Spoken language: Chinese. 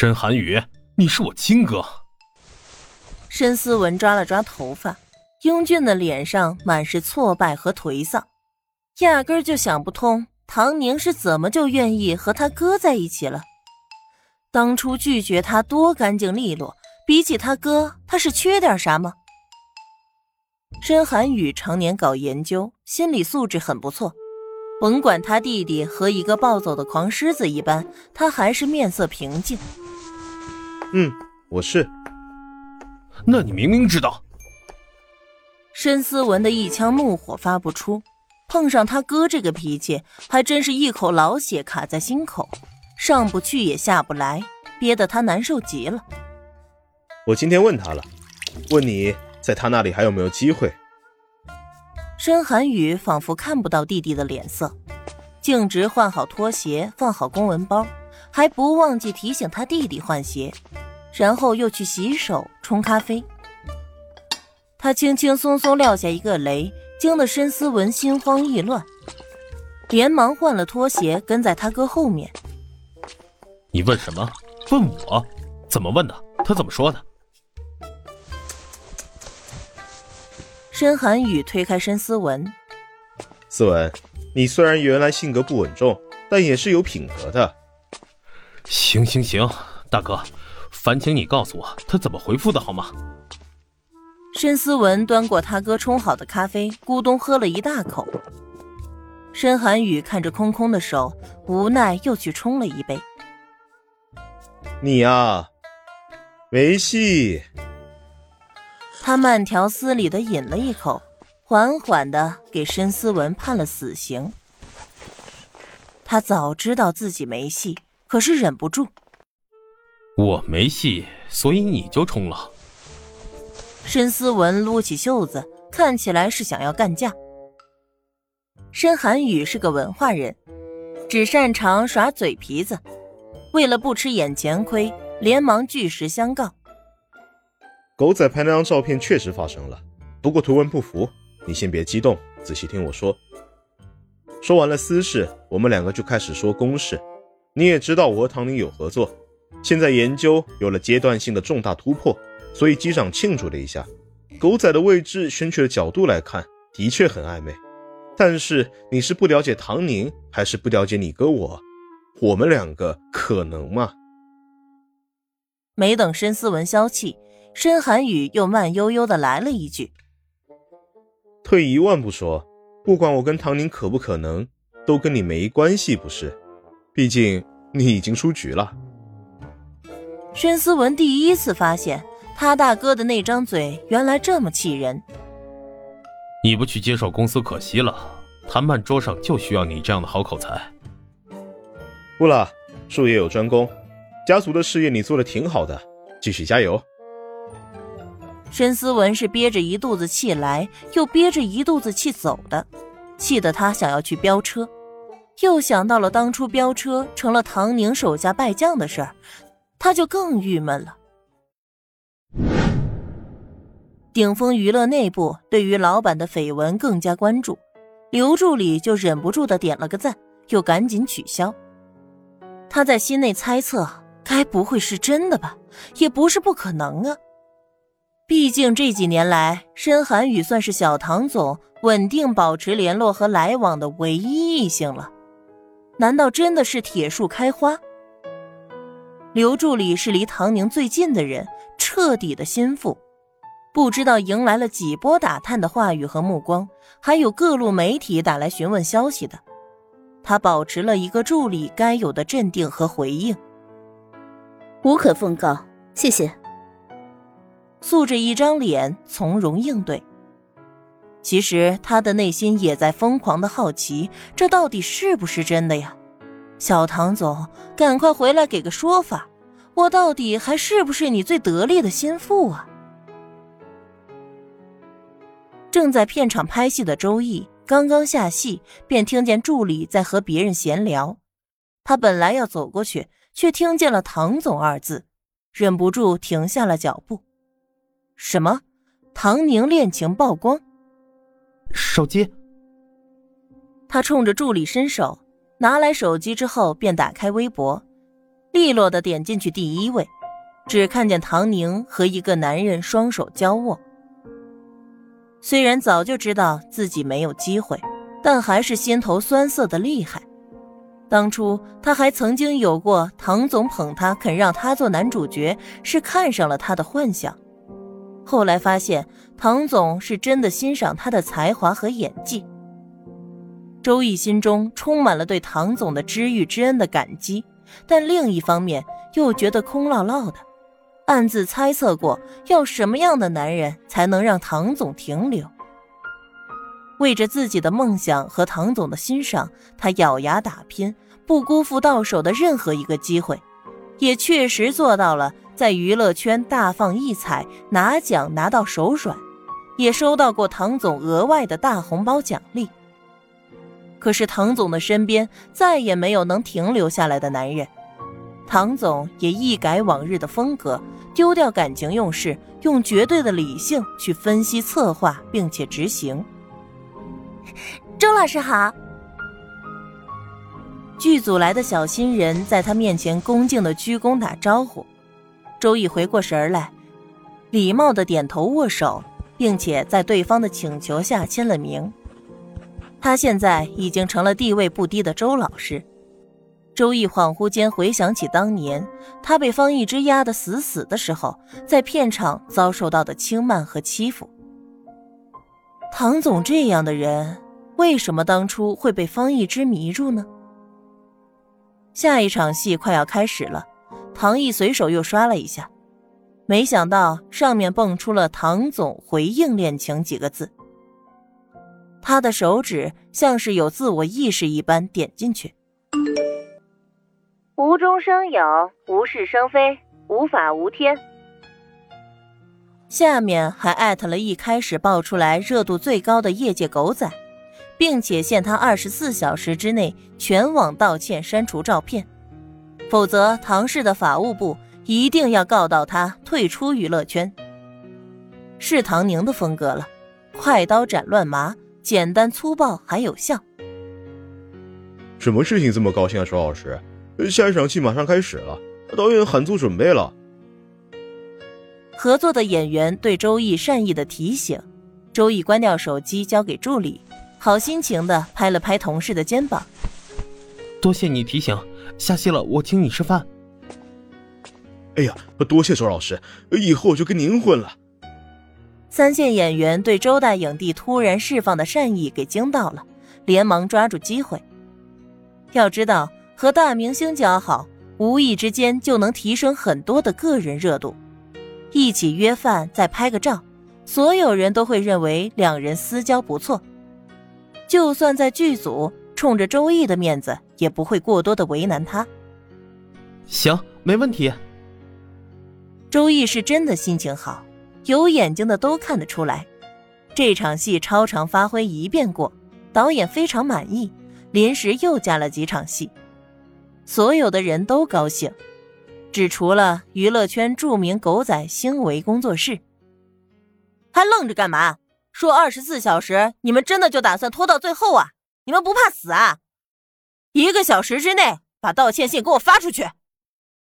申寒雨，你是我亲哥。申思文抓了抓头发，英俊的脸上满是挫败和颓丧，压根就想不通唐宁是怎么就愿意和他哥在一起了。当初拒绝他多干净利落，比起他哥，他是缺点啥吗？申寒雨常年搞研究，心理素质很不错。甭管他弟弟和一个暴走的狂狮子一般，他还是面色平静。嗯，我是。那你明明知道。申思文的一腔怒火发不出，碰上他哥这个脾气，还真是一口老血卡在心口，上不去也下不来，憋得他难受极了。我今天问他了，问你在他那里还有没有机会。申寒雨仿佛看不到弟弟的脸色，径直换好拖鞋，放好公文包，还不忘记提醒他弟弟换鞋，然后又去洗手冲咖啡。他轻轻松松撂下一个雷，惊得申思文心慌意乱，连忙换了拖鞋，跟在他哥后面。你问什么？问我？怎么问的？他怎么说的？申寒雨推开申思文，思文，你虽然原来性格不稳重，但也是有品格的。行行行，大哥，烦请你告诉我他怎么回复的好吗？申思文端过他哥冲好的咖啡，咕咚喝了一大口。申寒雨看着空空的手，无奈又去冲了一杯。你呀，没戏。他慢条斯理的饮了一口，缓缓的给申思文判了死刑。他早知道自己没戏，可是忍不住。我没戏，所以你就冲了。申思文撸起袖子，看起来是想要干架。申寒宇是个文化人，只擅长耍嘴皮子，为了不吃眼前亏，连忙据实相告。狗仔拍那张照片确实发生了，不过图文不符。你先别激动，仔细听我说。说完了私事，我们两个就开始说公事。你也知道我和唐宁有合作，现在研究有了阶段性的重大突破，所以机长庆祝了一下。狗仔的位置选取的角度来看，的确很暧昧。但是你是不了解唐宁，还是不了解你哥我？我们两个可能吗？没等申思文消气。申寒雨又慢悠悠的来了一句：“退一万步说，不管我跟唐宁可不可能，都跟你没关系，不是？毕竟你已经出局了。”申思文第一次发现他大哥的那张嘴原来这么气人。你不去接手公司可惜了，谈判桌上就需要你这样的好口才。不了，术业有专攻，家族的事业你做的挺好的，继续加油。申思文是憋着一肚子气来，又憋着一肚子气走的，气得他想要去飙车，又想到了当初飙车成了唐宁手下败将的事儿，他就更郁闷了。顶峰娱乐内部对于老板的绯闻更加关注，刘助理就忍不住的点了个赞，又赶紧取消。他在心内猜测，该不会是真的吧？也不是不可能啊。毕竟这几年来，申寒雨算是小唐总稳定保持联络和来往的唯一异性了。难道真的是铁树开花？刘助理是离唐宁最近的人，彻底的心腹，不知道迎来了几波打探的话语和目光，还有各路媒体打来询问消息的。他保持了一个助理该有的镇定和回应。无可奉告，谢谢。素着一张脸，从容应对。其实他的内心也在疯狂的好奇，这到底是不是真的呀？小唐总，赶快回来给个说法，我到底还是不是你最得力的心腹啊？正在片场拍戏的周易刚刚下戏，便听见助理在和别人闲聊。他本来要走过去，却听见了“唐总”二字，忍不住停下了脚步。什么？唐宁恋情曝光？手机。他冲着助理伸手，拿来手机之后便打开微博，利落的点进去第一位，只看见唐宁和一个男人双手交握。虽然早就知道自己没有机会，但还是心头酸涩的厉害。当初他还曾经有过唐总捧他，肯让他做男主角，是看上了他的幻想。后来发现唐总是真的欣赏他的才华和演技。周易心中充满了对唐总的知遇之恩的感激，但另一方面又觉得空落落的。暗自猜测过，要什么样的男人才能让唐总停留？为着自己的梦想和唐总的欣赏，他咬牙打拼，不辜负到手的任何一个机会，也确实做到了在娱乐圈大放异彩，拿奖拿到手软，也收到过唐总额外的大红包奖励。可是唐总的身边再也没有能停留下来的男人，唐总也一改往日的风格。丢掉感情用事，用绝对的理性去分析策划，并且执行。周老师好。剧组来的小新人在他面前恭敬的鞠躬打招呼。周易回过神来，礼貌的点头握手，并且在对方的请求下签了名。他现在已经成了地位不低的周老师。周易恍惚间回想起当年他被方一之压得死死的时候，在片场遭受到的轻慢和欺负。唐总这样的人，为什么当初会被方一之迷住呢？下一场戏快要开始了，唐毅随手又刷了一下，没想到上面蹦出了“唐总回应恋情”几个字。他的手指像是有自我意识一般点进去。无中生有，无事生非，无法无天。下面还艾特了一开始爆出来热度最高的业界狗仔，并且限他二十四小时之内全网道歉删除照片，否则唐氏的法务部一定要告到他退出娱乐圈。是唐宁的风格了，快刀斩乱麻，简单粗暴还有效。什么事情这么高兴啊，周老师？下一场戏马上开始了，导演喊做准备了。合作的演员对周易善意的提醒，周易关掉手机交给助理，好心情的拍了拍同事的肩膀。多谢你提醒，下戏了我请你吃饭。哎呀，多谢周老师，以后我就跟您混了。三线演员对周大影帝突然释放的善意给惊到了，连忙抓住机会。要知道。和大明星交好，无意之间就能提升很多的个人热度。一起约饭，再拍个照，所有人都会认为两人私交不错。就算在剧组，冲着周易的面子，也不会过多的为难他。行，没问题。周易是真的心情好，有眼睛的都看得出来。这场戏超常发挥一遍过，导演非常满意，临时又加了几场戏。所有的人都高兴，只除了娱乐圈著名狗仔星维工作室。还愣着干嘛？说二十四小时，你们真的就打算拖到最后啊？你们不怕死啊？一个小时之内把道歉信给我发出去。